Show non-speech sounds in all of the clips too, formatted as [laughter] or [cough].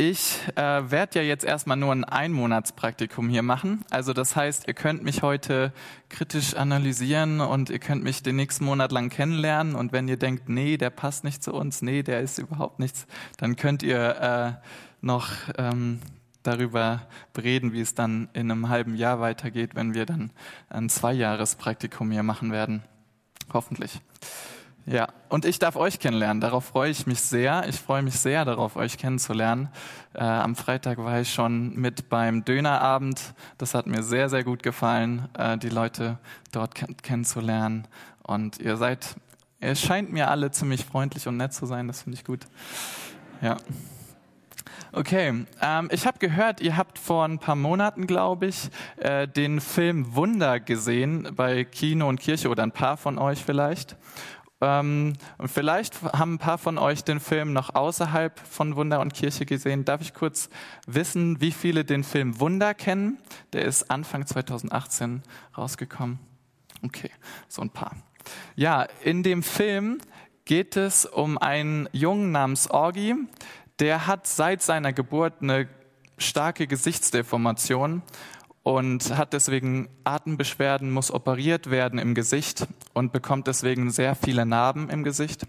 Ich äh, werde ja jetzt erstmal nur ein Einmonatspraktikum hier machen. Also das heißt, ihr könnt mich heute kritisch analysieren und ihr könnt mich den nächsten Monat lang kennenlernen. Und wenn ihr denkt, nee, der passt nicht zu uns, nee, der ist überhaupt nichts, dann könnt ihr äh, noch ähm, darüber reden, wie es dann in einem halben Jahr weitergeht, wenn wir dann ein Zweijahrespraktikum hier machen werden. Hoffentlich. Ja, und ich darf euch kennenlernen. Darauf freue ich mich sehr. Ich freue mich sehr darauf, euch kennenzulernen. Äh, am Freitag war ich schon mit beim Dönerabend. Das hat mir sehr, sehr gut gefallen, äh, die Leute dort kennenzulernen. Und ihr seid, ihr scheint mir alle ziemlich freundlich und nett zu sein. Das finde ich gut. Ja. Okay, ähm, ich habe gehört, ihr habt vor ein paar Monaten, glaube ich, äh, den Film Wunder gesehen bei Kino und Kirche oder ein paar von euch vielleicht. Ähm, und vielleicht haben ein paar von euch den Film noch außerhalb von Wunder und Kirche gesehen. Darf ich kurz wissen, wie viele den Film Wunder kennen? Der ist Anfang 2018 rausgekommen. Okay, so ein paar. Ja, in dem Film geht es um einen Jungen namens Orgi. Der hat seit seiner Geburt eine starke Gesichtsdeformation und hat deswegen Atembeschwerden, muss operiert werden im Gesicht und bekommt deswegen sehr viele Narben im Gesicht.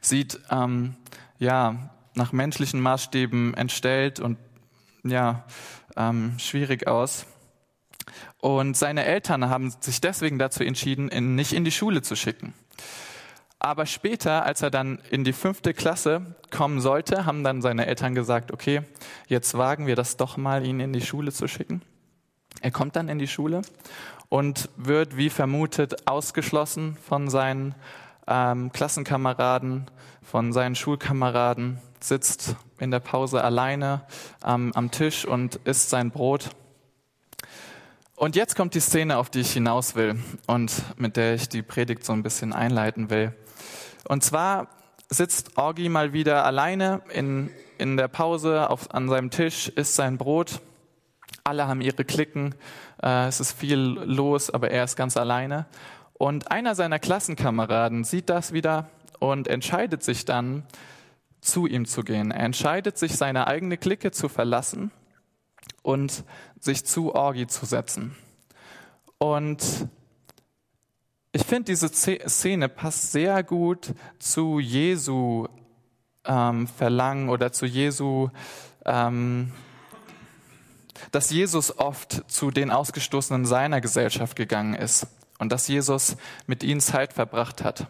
Sieht ähm, ja nach menschlichen Maßstäben entstellt und ja ähm, schwierig aus. Und seine Eltern haben sich deswegen dazu entschieden, ihn nicht in die Schule zu schicken. Aber später, als er dann in die fünfte Klasse kommen sollte, haben dann seine Eltern gesagt, okay, jetzt wagen wir das doch mal, ihn in die Schule zu schicken. Er kommt dann in die Schule und wird, wie vermutet, ausgeschlossen von seinen ähm, Klassenkameraden, von seinen Schulkameraden, sitzt in der Pause alleine ähm, am Tisch und isst sein Brot. Und jetzt kommt die Szene, auf die ich hinaus will und mit der ich die Predigt so ein bisschen einleiten will. Und zwar sitzt Orgi mal wieder alleine in, in der Pause auf, an seinem Tisch, isst sein Brot alle haben ihre Klicken, äh, es ist viel los, aber er ist ganz alleine. Und einer seiner Klassenkameraden sieht das wieder und entscheidet sich dann, zu ihm zu gehen. Er entscheidet sich, seine eigene Clique zu verlassen und sich zu Orgi zu setzen. Und ich finde, diese Szene passt sehr gut zu Jesu ähm, Verlangen oder zu Jesu ähm, dass Jesus oft zu den Ausgestoßenen seiner Gesellschaft gegangen ist und dass Jesus mit ihnen Zeit verbracht hat.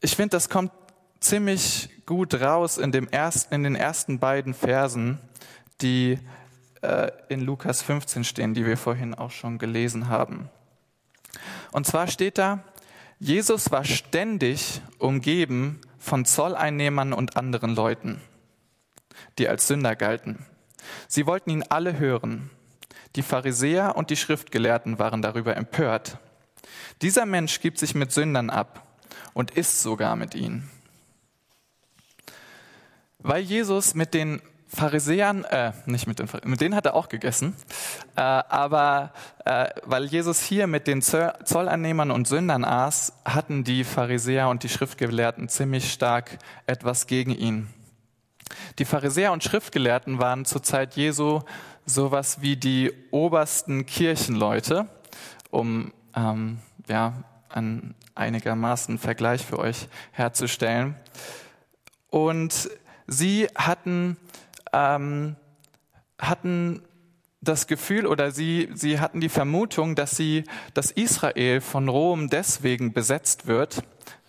Ich finde, das kommt ziemlich gut raus in, dem ersten, in den ersten beiden Versen, die äh, in Lukas 15 stehen, die wir vorhin auch schon gelesen haben. Und zwar steht da, Jesus war ständig umgeben von Zolleinnehmern und anderen Leuten die als Sünder galten. Sie wollten ihn alle hören. Die Pharisäer und die Schriftgelehrten waren darüber empört. Dieser Mensch gibt sich mit Sündern ab und isst sogar mit ihnen. Weil Jesus mit den Pharisäern, äh, nicht mit den Pharisäern, mit denen hat er auch gegessen, äh, aber äh, weil Jesus hier mit den Zolleinnehmern und Sündern aß, hatten die Pharisäer und die Schriftgelehrten ziemlich stark etwas gegen ihn. Die Pharisäer und Schriftgelehrten waren zur Zeit Jesu sowas wie die obersten Kirchenleute, um ähm, ja, einen einigermaßen Vergleich für euch herzustellen. Und sie hatten, ähm, hatten das Gefühl oder sie, sie hatten die Vermutung, dass sie, dass Israel von Rom deswegen besetzt wird,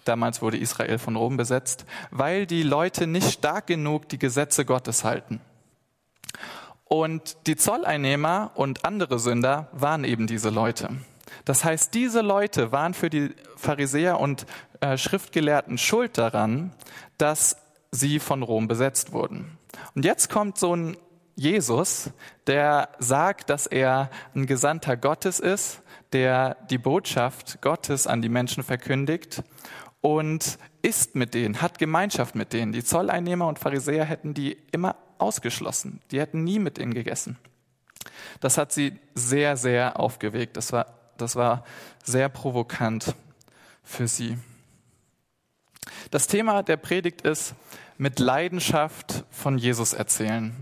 Damals wurde Israel von Rom besetzt, weil die Leute nicht stark genug die Gesetze Gottes halten. Und die Zolleinnehmer und andere Sünder waren eben diese Leute. Das heißt, diese Leute waren für die Pharisäer und äh, Schriftgelehrten schuld daran, dass sie von Rom besetzt wurden. Und jetzt kommt so ein Jesus, der sagt, dass er ein Gesandter Gottes ist, der die Botschaft Gottes an die Menschen verkündigt und isst mit denen, hat Gemeinschaft mit denen. Die Zolleinnehmer und Pharisäer hätten die immer ausgeschlossen. Die hätten nie mit ihnen gegessen. Das hat sie sehr, sehr aufgewegt. Das war, das war sehr provokant für sie. Das Thema der Predigt ist mit Leidenschaft von Jesus erzählen.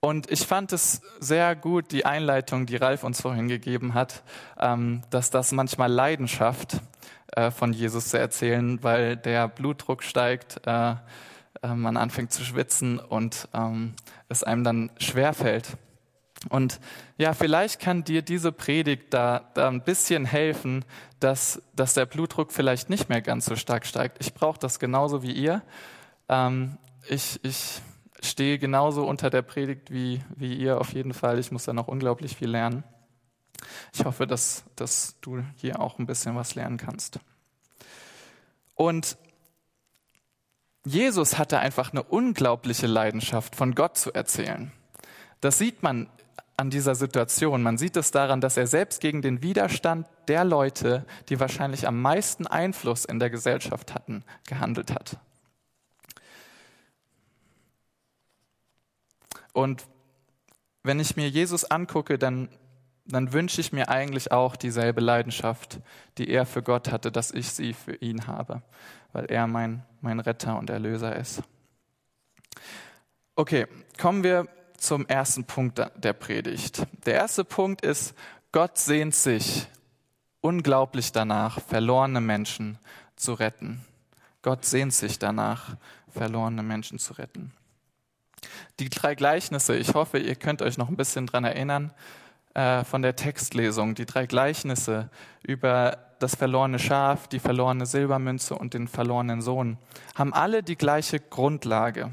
Und ich fand es sehr gut, die Einleitung, die Ralf uns vorhin gegeben hat, ähm, dass das manchmal Leidenschaft äh, von Jesus zu erzählen, weil der Blutdruck steigt, äh, äh, man anfängt zu schwitzen und ähm, es einem dann schwer fällt. Und ja, vielleicht kann dir diese Predigt da, da ein bisschen helfen, dass, dass der Blutdruck vielleicht nicht mehr ganz so stark steigt. Ich brauche das genauso wie ihr. Ähm, ich, ich stehe genauso unter der Predigt wie, wie ihr auf jeden Fall. Ich muss da noch unglaublich viel lernen. Ich hoffe, dass, dass du hier auch ein bisschen was lernen kannst. Und Jesus hatte einfach eine unglaubliche Leidenschaft, von Gott zu erzählen. Das sieht man an dieser Situation. Man sieht es daran, dass er selbst gegen den Widerstand der Leute, die wahrscheinlich am meisten Einfluss in der Gesellschaft hatten, gehandelt hat. Und wenn ich mir Jesus angucke, dann, dann wünsche ich mir eigentlich auch dieselbe Leidenschaft, die er für Gott hatte, dass ich sie für ihn habe, weil er mein, mein Retter und Erlöser ist. Okay, kommen wir zum ersten Punkt der Predigt. Der erste Punkt ist, Gott sehnt sich unglaublich danach, verlorene Menschen zu retten. Gott sehnt sich danach, verlorene Menschen zu retten. Die drei Gleichnisse, ich hoffe, ihr könnt euch noch ein bisschen dran erinnern äh, von der Textlesung. Die drei Gleichnisse über das verlorene Schaf, die verlorene Silbermünze und den verlorenen Sohn haben alle die gleiche Grundlage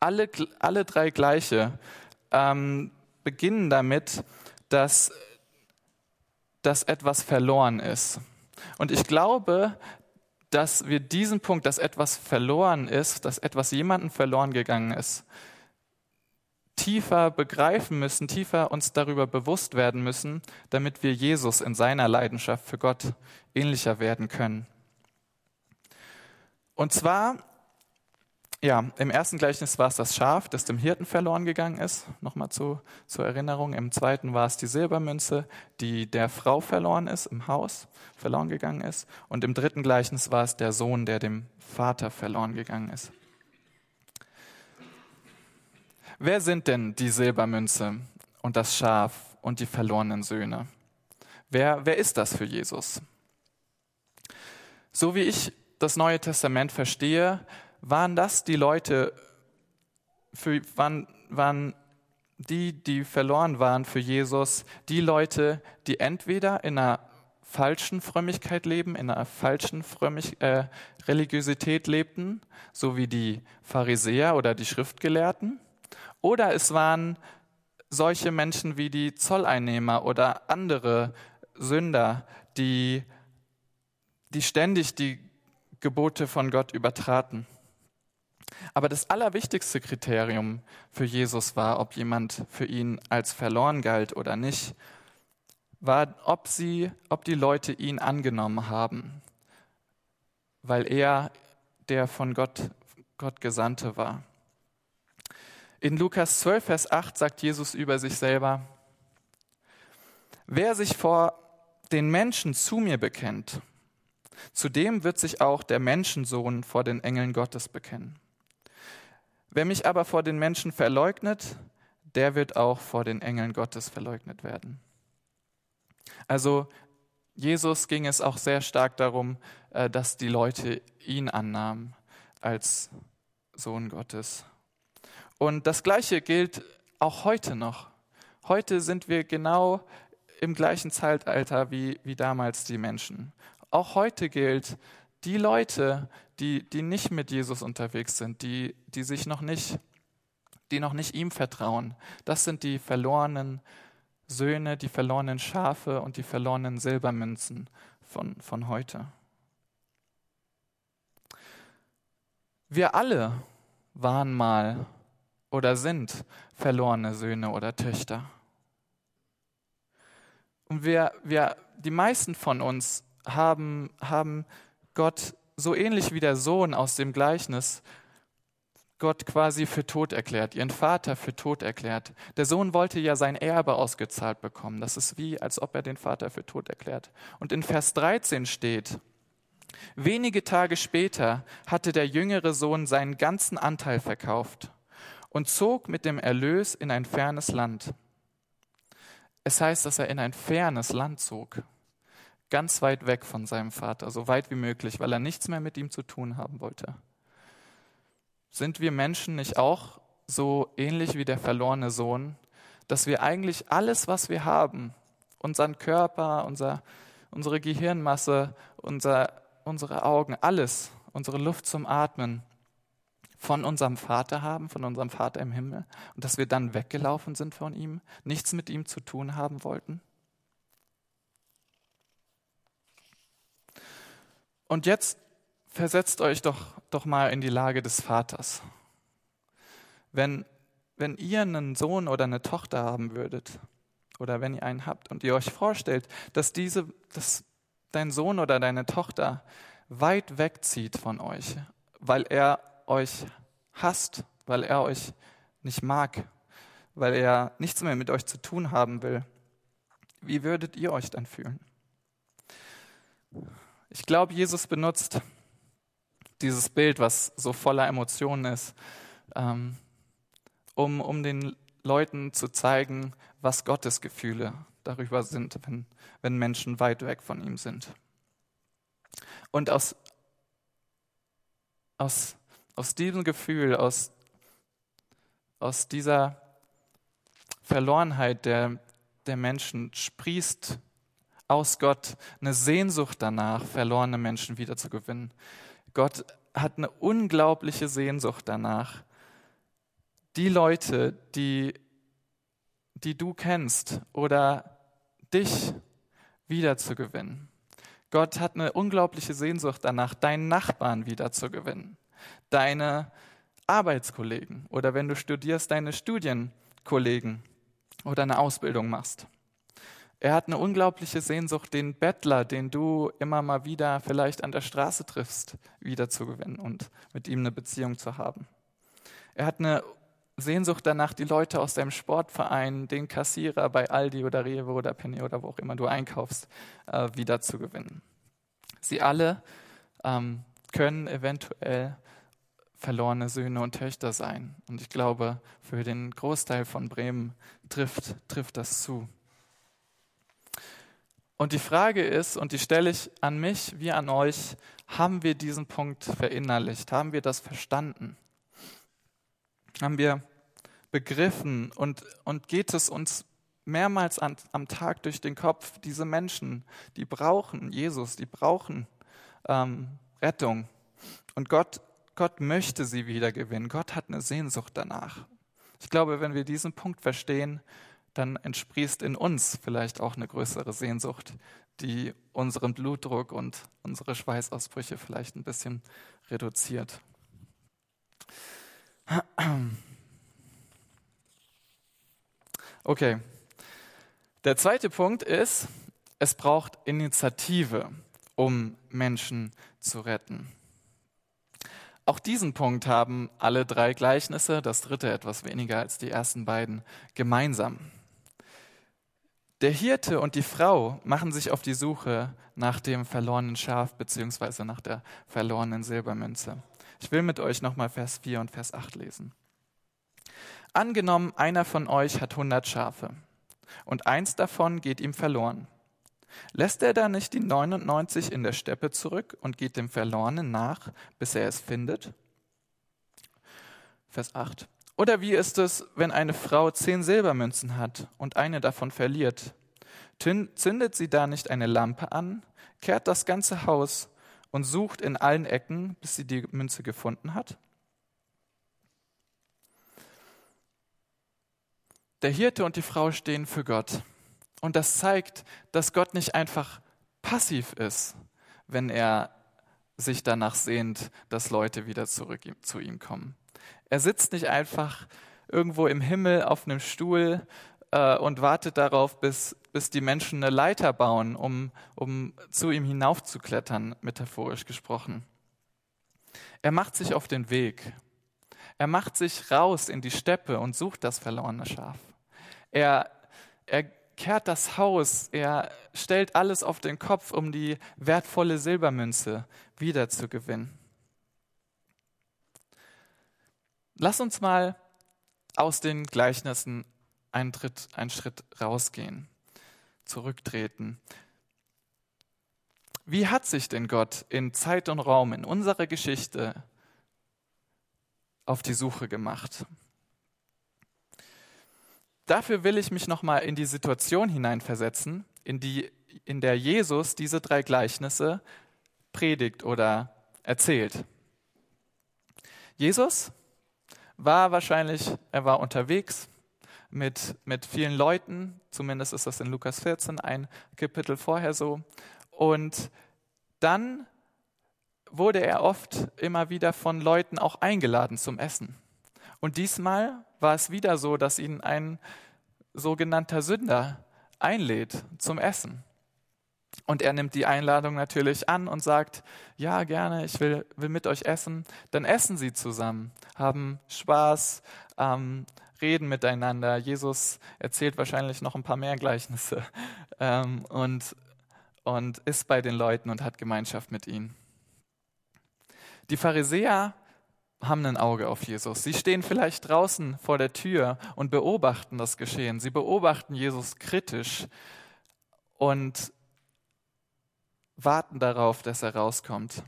alle, alle drei gleiche, ähm, beginnen damit, dass, dass etwas verloren ist. Und ich glaube, dass wir diesen Punkt, dass etwas verloren ist, dass etwas jemandem verloren gegangen ist, tiefer begreifen müssen, tiefer uns darüber bewusst werden müssen, damit wir Jesus in seiner Leidenschaft für Gott ähnlicher werden können. Und zwar ja, im ersten Gleichnis war es das Schaf, das dem Hirten verloren gegangen ist. Nochmal zu, zur Erinnerung. Im zweiten war es die Silbermünze, die der Frau verloren ist, im Haus verloren gegangen ist. Und im dritten Gleichnis war es der Sohn, der dem Vater verloren gegangen ist. Wer sind denn die Silbermünze und das Schaf und die verlorenen Söhne? Wer, wer ist das für Jesus? So wie ich das Neue Testament verstehe, waren das die Leute, für, waren, waren die, die verloren waren für Jesus, die Leute, die entweder in einer falschen Frömmigkeit leben, in einer falschen Frömmig äh, Religiosität lebten, so wie die Pharisäer oder die Schriftgelehrten, oder es waren solche Menschen wie die Zolleinnehmer oder andere Sünder, die, die ständig die Gebote von Gott übertraten. Aber das allerwichtigste Kriterium für Jesus war, ob jemand für ihn als verloren galt oder nicht, war, ob sie, ob die Leute ihn angenommen haben, weil er der von Gott, Gott Gesandte war. In Lukas 12, Vers 8 sagt Jesus über sich selber, wer sich vor den Menschen zu mir bekennt, zu dem wird sich auch der Menschensohn vor den Engeln Gottes bekennen. Wer mich aber vor den Menschen verleugnet, der wird auch vor den Engeln Gottes verleugnet werden. Also Jesus ging es auch sehr stark darum, äh, dass die Leute ihn annahmen als Sohn Gottes. Und das Gleiche gilt auch heute noch. Heute sind wir genau im gleichen Zeitalter wie, wie damals die Menschen. Auch heute gilt, die Leute, die, die nicht mit Jesus unterwegs sind, die, die sich noch nicht, die noch nicht ihm vertrauen, das sind die verlorenen Söhne, die verlorenen Schafe und die verlorenen Silbermünzen von, von heute. Wir alle waren mal oder sind verlorene Söhne oder Töchter. Und wir, wir, die meisten von uns haben, haben Gott so ähnlich wie der Sohn aus dem Gleichnis Gott quasi für tot erklärt, ihren Vater für tot erklärt. Der Sohn wollte ja sein Erbe ausgezahlt bekommen. Das ist wie, als ob er den Vater für tot erklärt. Und in Vers 13 steht, Wenige Tage später hatte der jüngere Sohn seinen ganzen Anteil verkauft und zog mit dem Erlös in ein fernes Land. Es heißt, dass er in ein fernes Land zog, ganz weit weg von seinem Vater, so weit wie möglich, weil er nichts mehr mit ihm zu tun haben wollte. Sind wir Menschen nicht auch so ähnlich wie der verlorene Sohn, dass wir eigentlich alles, was wir haben, unseren Körper, unser, unsere Gehirnmasse, unser, unsere Augen, alles, unsere Luft zum Atmen, von unserem Vater haben, von unserem Vater im Himmel, und dass wir dann weggelaufen sind von ihm, nichts mit ihm zu tun haben wollten? Und jetzt versetzt euch doch, doch mal in die Lage des Vaters. Wenn, wenn ihr einen Sohn oder eine Tochter haben würdet, oder wenn ihr einen habt und ihr euch vorstellt, dass diese, dass dein Sohn oder deine Tochter weit wegzieht von euch, weil er euch hasst, weil er euch nicht mag, weil er nichts mehr mit euch zu tun haben will, wie würdet ihr euch dann fühlen? Ich glaube, Jesus benutzt dieses Bild, was so voller Emotionen ist, ähm, um, um den Leuten zu zeigen, was Gottes Gefühle darüber sind, wenn, wenn Menschen weit weg von ihm sind. Und aus, aus, aus diesem Gefühl, aus, aus dieser Verlorenheit der, der Menschen sprießt aus Gott eine Sehnsucht danach, verlorene Menschen wiederzugewinnen. Gott hat eine unglaubliche Sehnsucht danach, die Leute, die, die du kennst oder dich wiederzugewinnen. Gott hat eine unglaubliche Sehnsucht danach, deinen Nachbarn wiederzugewinnen, deine Arbeitskollegen oder wenn du studierst, deine Studienkollegen oder eine Ausbildung machst. Er hat eine unglaubliche Sehnsucht, den Bettler, den du immer mal wieder vielleicht an der Straße triffst, wiederzugewinnen und mit ihm eine Beziehung zu haben. Er hat eine Sehnsucht danach, die Leute aus deinem Sportverein, den Kassierer bei Aldi oder Rewe oder Penny oder wo auch immer du einkaufst, äh, wiederzugewinnen. Sie alle ähm, können eventuell verlorene Söhne und Töchter sein. Und ich glaube, für den Großteil von Bremen trifft, trifft das zu. Und die Frage ist, und die stelle ich an mich wie an euch, haben wir diesen Punkt verinnerlicht? Haben wir das verstanden? haben wir begriffen und, und geht es uns mehrmals an, am Tag durch den Kopf, diese Menschen, die brauchen Jesus, die brauchen ähm, Rettung. Und Gott, Gott möchte sie wiedergewinnen. Gott hat eine Sehnsucht danach. Ich glaube, wenn wir diesen Punkt verstehen, dann entsprießt in uns vielleicht auch eine größere Sehnsucht, die unseren Blutdruck und unsere Schweißausbrüche vielleicht ein bisschen reduziert. Okay. Der zweite Punkt ist, es braucht Initiative, um Menschen zu retten. Auch diesen Punkt haben alle drei Gleichnisse, das dritte etwas weniger als die ersten beiden, gemeinsam. Der Hirte und die Frau machen sich auf die Suche nach dem verlorenen Schaf beziehungsweise nach der verlorenen Silbermünze. Ich will mit euch nochmal Vers 4 und Vers 8 lesen. Angenommen, einer von euch hat 100 Schafe und eins davon geht ihm verloren. Lässt er da nicht die 99 in der Steppe zurück und geht dem Verlorenen nach, bis er es findet? Vers 8. Oder wie ist es, wenn eine Frau zehn Silbermünzen hat und eine davon verliert? Zündet sie da nicht eine Lampe an, kehrt das ganze Haus und sucht in allen Ecken, bis sie die Münze gefunden hat? Der Hirte und die Frau stehen für Gott. Und das zeigt, dass Gott nicht einfach passiv ist, wenn er sich danach sehnt, dass Leute wieder zurück zu ihm kommen. Er sitzt nicht einfach irgendwo im Himmel auf einem Stuhl äh, und wartet darauf, bis, bis die Menschen eine Leiter bauen, um, um zu ihm hinaufzuklettern, metaphorisch gesprochen. Er macht sich auf den Weg. Er macht sich raus in die Steppe und sucht das verlorene Schaf. Er, er kehrt das Haus, er stellt alles auf den Kopf, um die wertvolle Silbermünze wiederzugewinnen. Lass uns mal aus den Gleichnissen einen, Tritt, einen Schritt rausgehen, zurücktreten. Wie hat sich denn Gott in Zeit und Raum, in unserer Geschichte auf die Suche gemacht? Dafür will ich mich nochmal in die Situation hineinversetzen, in, die, in der Jesus diese drei Gleichnisse predigt oder erzählt. Jesus war wahrscheinlich, er war unterwegs mit, mit vielen Leuten, zumindest ist das in Lukas 14 ein Kapitel vorher so. Und dann wurde er oft immer wieder von Leuten auch eingeladen zum Essen. Und diesmal war es wieder so, dass ihn ein sogenannter Sünder einlädt zum Essen. Und er nimmt die Einladung natürlich an und sagt, ja, gerne, ich will, will mit euch essen. Dann essen sie zusammen, haben Spaß, ähm, reden miteinander. Jesus erzählt wahrscheinlich noch ein paar mehr Gleichnisse [laughs] ähm, und, und ist bei den Leuten und hat Gemeinschaft mit ihnen. Die Pharisäer haben ein Auge auf Jesus. Sie stehen vielleicht draußen vor der Tür und beobachten das Geschehen. Sie beobachten Jesus kritisch und warten darauf, dass er rauskommt.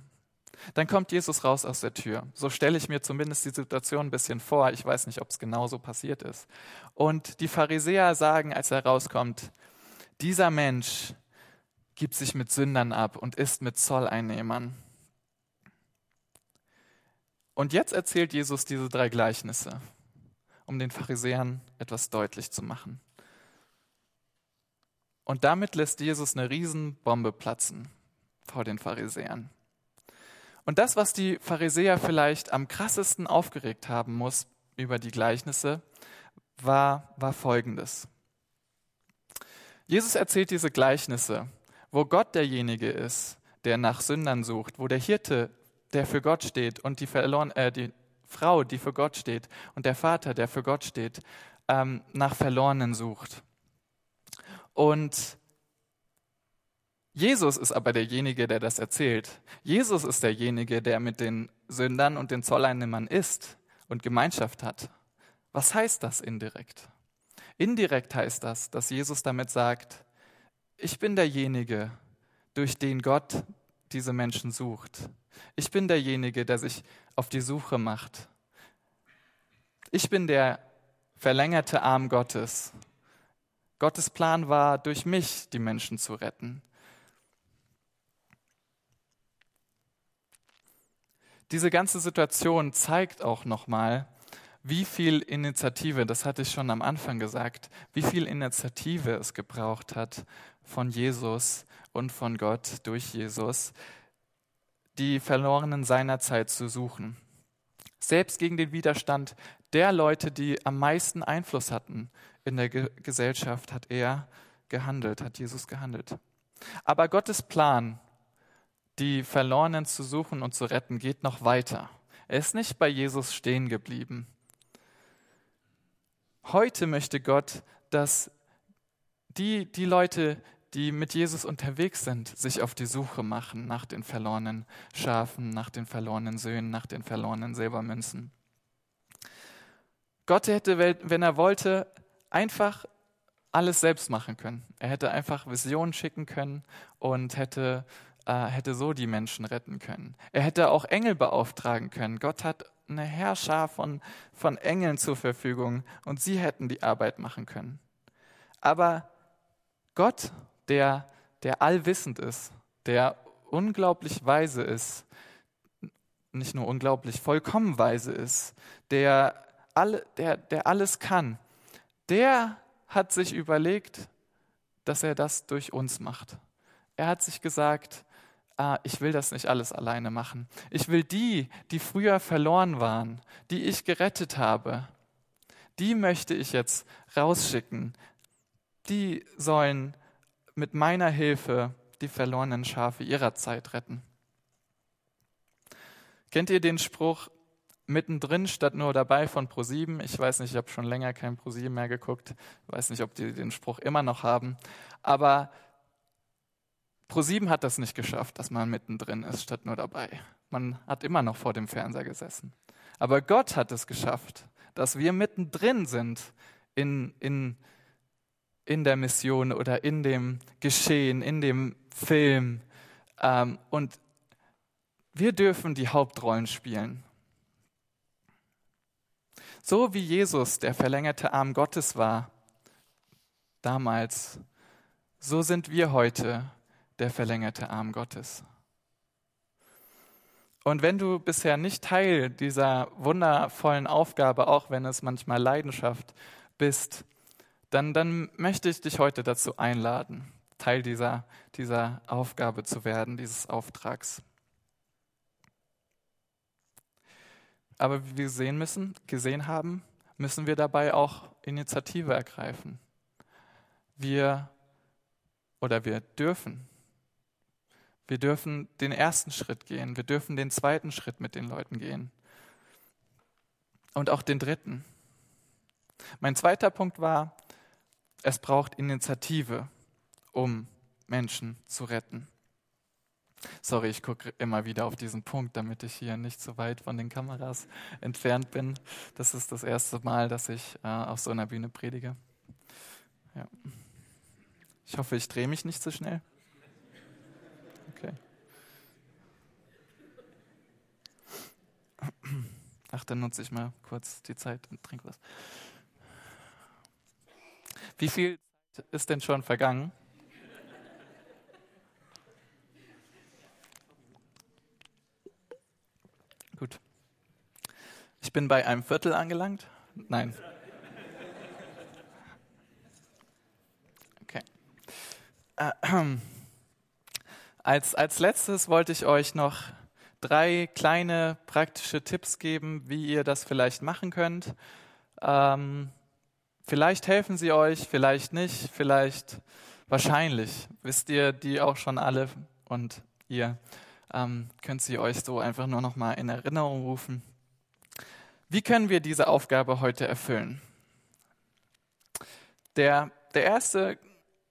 Dann kommt Jesus raus aus der Tür. So stelle ich mir zumindest die Situation ein bisschen vor. Ich weiß nicht, ob es genauso passiert ist. Und die Pharisäer sagen, als er rauskommt, dieser Mensch gibt sich mit Sündern ab und isst mit Zolleinnehmern. Und jetzt erzählt Jesus diese drei Gleichnisse, um den Pharisäern etwas deutlich zu machen. Und damit lässt Jesus eine Riesenbombe platzen vor den Pharisäern. Und das, was die Pharisäer vielleicht am krassesten aufgeregt haben muss über die Gleichnisse, war, war folgendes. Jesus erzählt diese Gleichnisse, wo Gott derjenige ist, der nach Sündern sucht, wo der Hirte der für Gott steht und die, verloren, äh, die Frau, die für Gott steht und der Vater, der für Gott steht, ähm, nach Verlorenen sucht. Und Jesus ist aber derjenige, der das erzählt. Jesus ist derjenige, der mit den Sündern und den Zolleinnehmern ist und Gemeinschaft hat. Was heißt das indirekt? Indirekt heißt das, dass Jesus damit sagt, ich bin derjenige, durch den Gott diese Menschen sucht. Ich bin derjenige, der sich auf die Suche macht. Ich bin der verlängerte Arm Gottes. Gottes Plan war, durch mich die Menschen zu retten. Diese ganze Situation zeigt auch nochmal, wie viel Initiative, das hatte ich schon am Anfang gesagt, wie viel Initiative es gebraucht hat von Jesus und von Gott durch Jesus, die Verlorenen seiner Zeit zu suchen. Selbst gegen den Widerstand der Leute, die am meisten Einfluss hatten in der Ge Gesellschaft, hat er gehandelt, hat Jesus gehandelt. Aber Gottes Plan, die Verlorenen zu suchen und zu retten, geht noch weiter. Er ist nicht bei Jesus stehen geblieben. Heute möchte Gott, dass die, die Leute, die mit Jesus unterwegs sind, sich auf die Suche machen nach den verlorenen Schafen, nach den verlorenen Söhnen, nach den verlorenen Silbermünzen. Gott hätte, wenn er wollte, einfach alles selbst machen können. Er hätte einfach Visionen schicken können und hätte, äh, hätte so die Menschen retten können. Er hätte auch Engel beauftragen können. Gott hat eine Herrscher von, von Engeln zur Verfügung und sie hätten die Arbeit machen können. Aber Gott der, der allwissend ist, der unglaublich weise ist, nicht nur unglaublich, vollkommen weise ist, der, alle, der, der alles kann, der hat sich überlegt, dass er das durch uns macht. Er hat sich gesagt, ah, ich will das nicht alles alleine machen. Ich will die, die früher verloren waren, die ich gerettet habe, die möchte ich jetzt rausschicken. Die sollen mit meiner Hilfe die verlorenen Schafe ihrer Zeit retten. Kennt ihr den Spruch mittendrin statt nur dabei von ProSieben? Ich weiß nicht, ich habe schon länger kein ProSieben mehr geguckt. Ich weiß nicht, ob die den Spruch immer noch haben. Aber ProSieben hat das nicht geschafft, dass man mittendrin ist, statt nur dabei. Man hat immer noch vor dem Fernseher gesessen. Aber Gott hat es geschafft, dass wir mittendrin sind in, in, in der Mission oder in dem Geschehen, in dem Film. Ähm, und wir dürfen die Hauptrollen spielen. So wie Jesus der verlängerte Arm Gottes war, damals, so sind wir heute der verlängerte Arm Gottes. Und wenn du bisher nicht Teil dieser wundervollen Aufgabe, auch wenn es manchmal Leidenschaft bist, dann, dann möchte ich dich heute dazu einladen, Teil dieser, dieser Aufgabe zu werden, dieses Auftrags. Aber wie wir sehen müssen, gesehen haben, müssen wir dabei auch Initiative ergreifen. Wir oder wir dürfen wir dürfen den ersten Schritt gehen. Wir dürfen den zweiten Schritt mit den Leuten gehen. Und auch den dritten. Mein zweiter Punkt war, es braucht Initiative, um Menschen zu retten. Sorry, ich gucke immer wieder auf diesen Punkt, damit ich hier nicht so weit von den Kameras entfernt bin. Das ist das erste Mal, dass ich äh, auf so einer Bühne predige. Ja. Ich hoffe, ich drehe mich nicht zu so schnell. Okay. Ach, dann nutze ich mal kurz die Zeit und trinke was. Wie viel Zeit ist denn schon vergangen? Gut. Ich bin bei einem Viertel angelangt. Nein. Okay. Äh, [clears throat] als, als letztes wollte ich euch noch drei kleine praktische Tipps geben, wie ihr das vielleicht machen könnt. Ähm, vielleicht helfen sie euch, vielleicht nicht, vielleicht wahrscheinlich wisst ihr die auch schon alle und ihr ähm, könnt sie euch so einfach nur noch mal in Erinnerung rufen. Wie können wir diese Aufgabe heute erfüllen? Der, der erste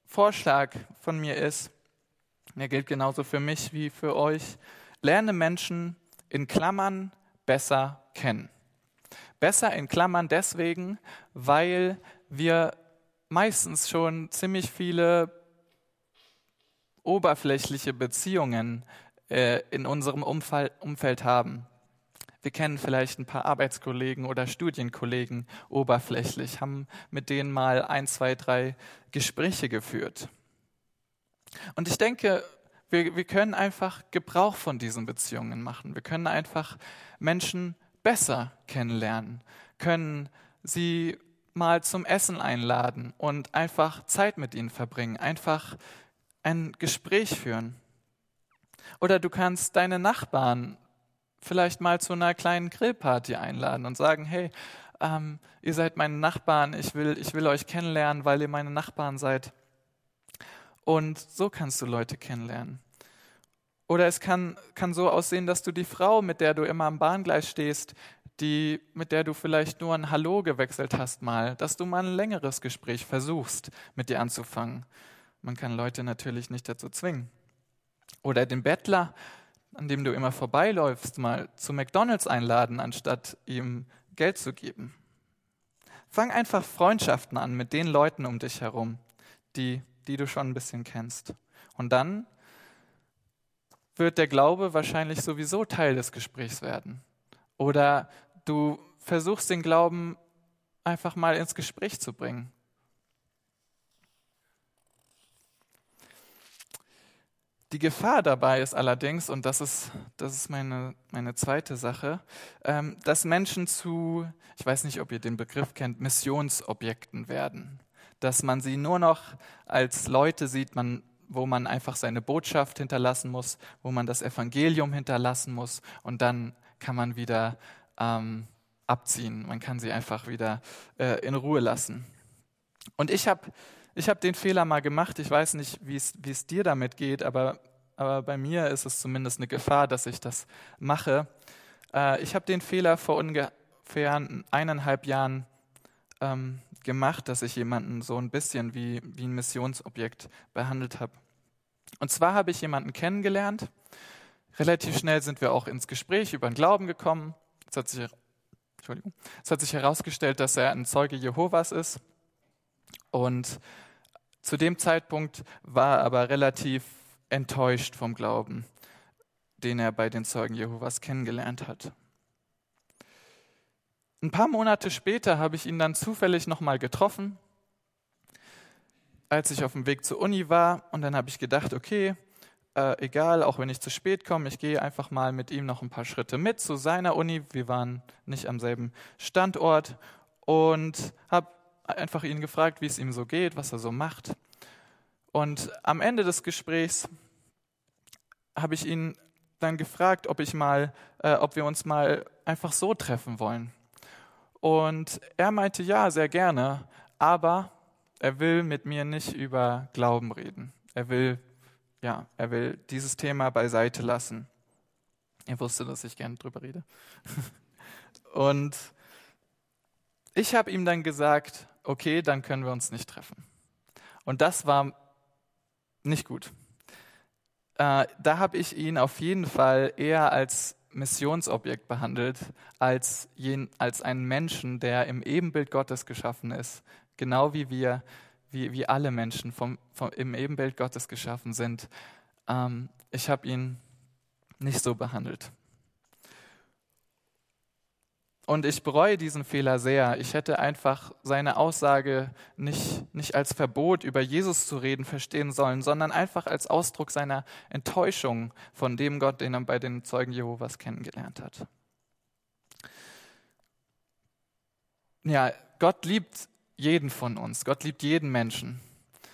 Vorschlag von mir ist, der gilt genauso für mich wie für euch. Lerne Menschen in Klammern besser kennen. Besser in Klammern deswegen, weil wir meistens schon ziemlich viele oberflächliche Beziehungen äh, in unserem Umfall, Umfeld haben. Wir kennen vielleicht ein paar Arbeitskollegen oder Studienkollegen oberflächlich, haben mit denen mal ein, zwei, drei Gespräche geführt. Und ich denke, wir, wir können einfach Gebrauch von diesen Beziehungen machen. Wir können einfach Menschen besser kennenlernen, können sie mal zum Essen einladen und einfach Zeit mit ihnen verbringen, einfach ein Gespräch führen. Oder du kannst deine Nachbarn vielleicht mal zu einer kleinen Grillparty einladen und sagen, hey, ähm, ihr seid meine Nachbarn, ich will, ich will euch kennenlernen, weil ihr meine Nachbarn seid. Und so kannst du Leute kennenlernen. Oder es kann, kann so aussehen, dass du die Frau, mit der du immer am Bahngleis stehst, die, mit der du vielleicht nur ein Hallo gewechselt hast mal, dass du mal ein längeres Gespräch versuchst, mit dir anzufangen. Man kann Leute natürlich nicht dazu zwingen. Oder den Bettler, an dem du immer vorbeiläufst, mal zu McDonalds einladen, anstatt ihm Geld zu geben. Fang einfach Freundschaften an mit den Leuten um dich herum, die die du schon ein bisschen kennst. Und dann wird der Glaube wahrscheinlich sowieso Teil des Gesprächs werden. Oder du versuchst den Glauben einfach mal ins Gespräch zu bringen. Die Gefahr dabei ist allerdings, und das ist, das ist meine, meine zweite Sache, ähm, dass Menschen zu, ich weiß nicht, ob ihr den Begriff kennt, Missionsobjekten werden dass man sie nur noch als Leute sieht, man, wo man einfach seine Botschaft hinterlassen muss, wo man das Evangelium hinterlassen muss und dann kann man wieder ähm, abziehen. Man kann sie einfach wieder äh, in Ruhe lassen. Und ich habe ich hab den Fehler mal gemacht. Ich weiß nicht, wie es dir damit geht, aber, aber bei mir ist es zumindest eine Gefahr, dass ich das mache. Äh, ich habe den Fehler vor ungefähr eineinhalb Jahren ähm, gemacht, dass ich jemanden so ein bisschen wie, wie ein Missionsobjekt behandelt habe. Und zwar habe ich jemanden kennengelernt. Relativ schnell sind wir auch ins Gespräch über den Glauben gekommen. Es hat sich, Entschuldigung, es hat sich herausgestellt, dass er ein Zeuge Jehovas ist. Und zu dem Zeitpunkt war er aber relativ enttäuscht vom Glauben, den er bei den Zeugen Jehovas kennengelernt hat. Ein paar Monate später habe ich ihn dann zufällig nochmal getroffen, als ich auf dem Weg zur Uni war. Und dann habe ich gedacht, okay, äh, egal, auch wenn ich zu spät komme, ich gehe einfach mal mit ihm noch ein paar Schritte mit zu seiner Uni. Wir waren nicht am selben Standort und habe einfach ihn gefragt, wie es ihm so geht, was er so macht. Und am Ende des Gesprächs habe ich ihn dann gefragt, ob ich mal, äh, ob wir uns mal einfach so treffen wollen. Und er meinte ja, sehr gerne, aber er will mit mir nicht über Glauben reden. Er will, ja, er will dieses Thema beiseite lassen. Er wusste, dass ich gerne drüber rede. [laughs] Und ich habe ihm dann gesagt, okay, dann können wir uns nicht treffen. Und das war nicht gut. Äh, da habe ich ihn auf jeden Fall eher als Missionsobjekt behandelt, als, jen, als einen Menschen, der im Ebenbild Gottes geschaffen ist, genau wie wir, wie, wie alle Menschen vom, vom, im Ebenbild Gottes geschaffen sind. Ähm, ich habe ihn nicht so behandelt. Und ich bereue diesen Fehler sehr. Ich hätte einfach seine Aussage nicht, nicht als Verbot über Jesus zu reden verstehen sollen, sondern einfach als Ausdruck seiner Enttäuschung von dem Gott, den er bei den Zeugen Jehovas kennengelernt hat. Ja, Gott liebt jeden von uns. Gott liebt jeden Menschen.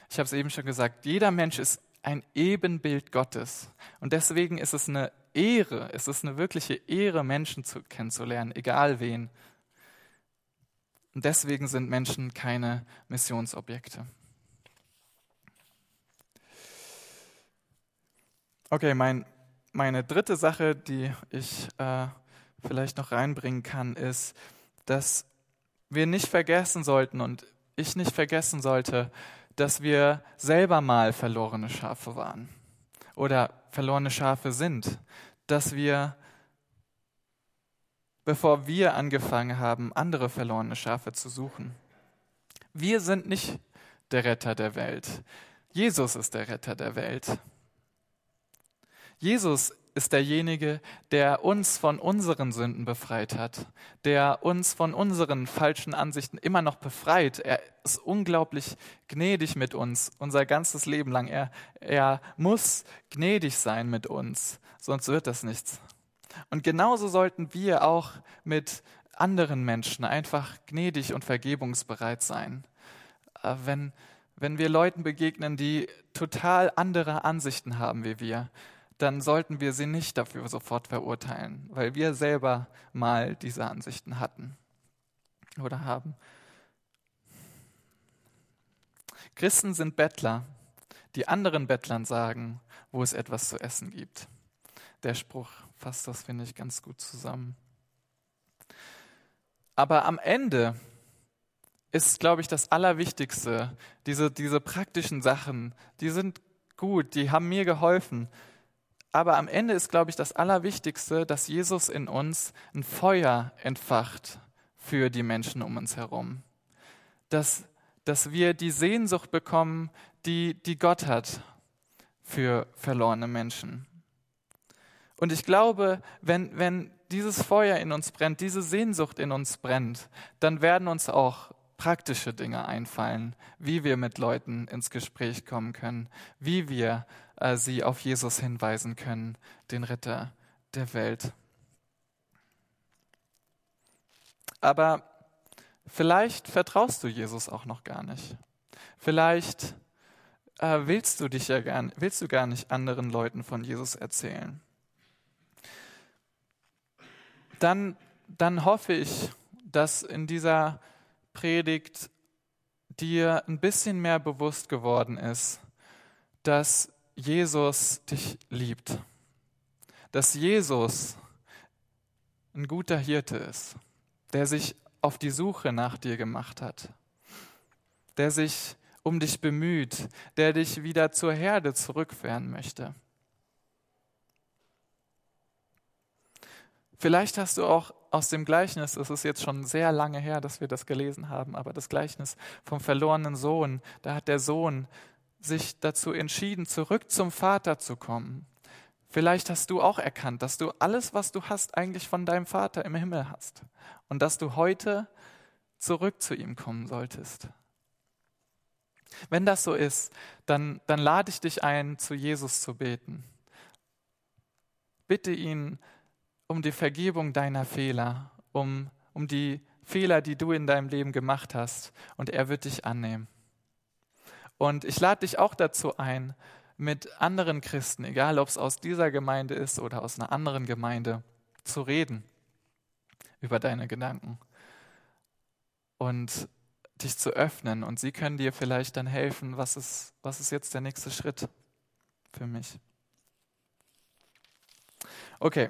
Ich habe es eben schon gesagt, jeder Mensch ist ein Ebenbild Gottes. Und deswegen ist es eine Ehre, es ist eine wirkliche Ehre, Menschen zu, kennenzulernen, egal wen. Und deswegen sind Menschen keine Missionsobjekte. Okay, mein, meine dritte Sache, die ich äh, vielleicht noch reinbringen kann, ist, dass wir nicht vergessen sollten und ich nicht vergessen sollte, dass wir selber mal verlorene Schafe waren oder verlorene Schafe sind, dass wir, bevor wir angefangen haben, andere verlorene Schafe zu suchen. Wir sind nicht der Retter der Welt. Jesus ist der Retter der Welt. Jesus ist derjenige, der uns von unseren Sünden befreit hat, der uns von unseren falschen Ansichten immer noch befreit. Er ist unglaublich gnädig mit uns, unser ganzes Leben lang. Er, er muss gnädig sein mit uns, sonst wird das nichts. Und genauso sollten wir auch mit anderen Menschen einfach gnädig und vergebungsbereit sein. Äh, wenn, wenn wir Leuten begegnen, die total andere Ansichten haben wie wir, dann sollten wir sie nicht dafür sofort verurteilen, weil wir selber mal diese Ansichten hatten oder haben. Christen sind Bettler, die anderen Bettlern sagen, wo es etwas zu essen gibt. Der Spruch fasst das, finde ich, ganz gut zusammen. Aber am Ende ist, glaube ich, das Allerwichtigste, diese, diese praktischen Sachen, die sind gut, die haben mir geholfen, aber am Ende ist, glaube ich, das Allerwichtigste, dass Jesus in uns ein Feuer entfacht für die Menschen um uns herum. Dass, dass wir die Sehnsucht bekommen, die, die Gott hat für verlorene Menschen. Und ich glaube, wenn, wenn dieses Feuer in uns brennt, diese Sehnsucht in uns brennt, dann werden uns auch praktische Dinge einfallen, wie wir mit Leuten ins Gespräch kommen können, wie wir äh, sie auf Jesus hinweisen können, den Retter der Welt. Aber vielleicht vertraust du Jesus auch noch gar nicht. Vielleicht äh, willst du dich ja gar, willst du gar nicht anderen Leuten von Jesus erzählen. Dann, dann hoffe ich, dass in dieser Predigt dir ein bisschen mehr bewusst geworden ist, dass Jesus dich liebt, dass Jesus ein guter Hirte ist, der sich auf die Suche nach dir gemacht hat, der sich um dich bemüht, der dich wieder zur Herde zurückführen möchte. Vielleicht hast du auch aus dem Gleichnis, es ist jetzt schon sehr lange her, dass wir das gelesen haben, aber das Gleichnis vom verlorenen Sohn, da hat der Sohn sich dazu entschieden, zurück zum Vater zu kommen. Vielleicht hast du auch erkannt, dass du alles, was du hast, eigentlich von deinem Vater im Himmel hast und dass du heute zurück zu ihm kommen solltest. Wenn das so ist, dann, dann lade ich dich ein, zu Jesus zu beten. Bitte ihn um die Vergebung deiner Fehler, um, um die Fehler, die du in deinem Leben gemacht hast, und er wird dich annehmen. Und ich lade dich auch dazu ein, mit anderen Christen, egal ob es aus dieser Gemeinde ist oder aus einer anderen Gemeinde, zu reden über deine Gedanken und dich zu öffnen. Und sie können dir vielleicht dann helfen, was ist, was ist jetzt der nächste Schritt für mich. Okay,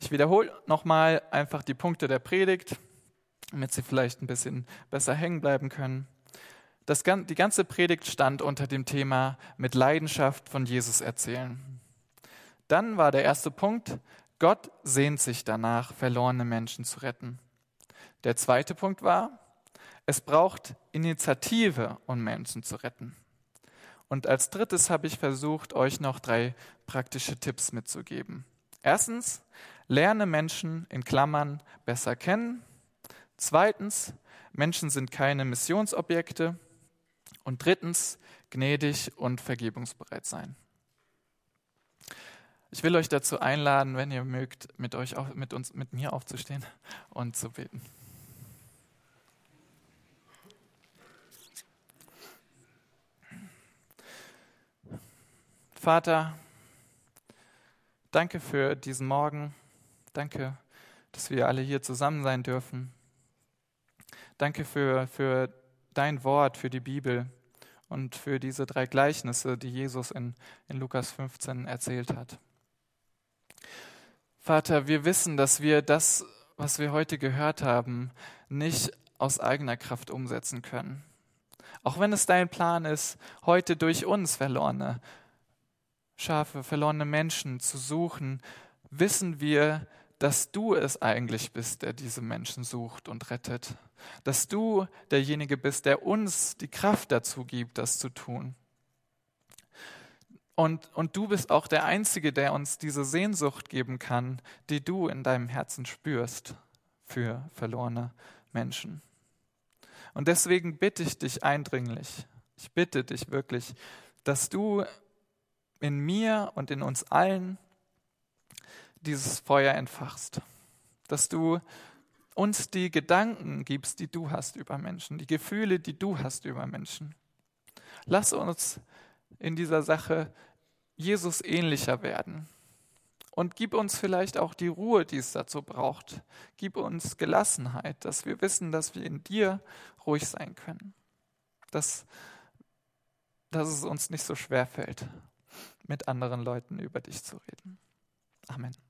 ich wiederhole nochmal einfach die Punkte der Predigt, damit sie vielleicht ein bisschen besser hängen bleiben können. Das, die ganze Predigt stand unter dem Thema mit Leidenschaft von Jesus erzählen. Dann war der erste Punkt, Gott sehnt sich danach, verlorene Menschen zu retten. Der zweite Punkt war, es braucht Initiative, um Menschen zu retten. Und als drittes habe ich versucht, euch noch drei praktische Tipps mitzugeben. Erstens, lerne Menschen in Klammern besser kennen. Zweitens, Menschen sind keine Missionsobjekte. Und drittens, gnädig und vergebungsbereit sein. Ich will euch dazu einladen, wenn ihr mögt, mit euch mit uns, mit mir aufzustehen und zu beten. Vater, danke für diesen Morgen. Danke, dass wir alle hier zusammen sein dürfen. Danke für, für dein Wort, für die Bibel und für diese drei Gleichnisse, die Jesus in, in Lukas 15 erzählt hat. Vater, wir wissen, dass wir das, was wir heute gehört haben, nicht aus eigener Kraft umsetzen können. Auch wenn es dein Plan ist, heute durch uns verlorene Schafe, verlorene Menschen zu suchen, wissen wir, dass du es eigentlich bist, der diese Menschen sucht und rettet. Dass du derjenige bist, der uns die Kraft dazu gibt, das zu tun. Und, und du bist auch der Einzige, der uns diese Sehnsucht geben kann, die du in deinem Herzen spürst für verlorene Menschen. Und deswegen bitte ich dich eindringlich, ich bitte dich wirklich, dass du in mir und in uns allen dieses Feuer entfachst, dass du uns die Gedanken gibst, die du hast über Menschen, die Gefühle, die du hast über Menschen. Lass uns in dieser Sache Jesus ähnlicher werden. Und gib uns vielleicht auch die Ruhe, die es dazu braucht. Gib uns Gelassenheit, dass wir wissen, dass wir in dir ruhig sein können. Dass, dass es uns nicht so schwer fällt, mit anderen Leuten über dich zu reden. Amen.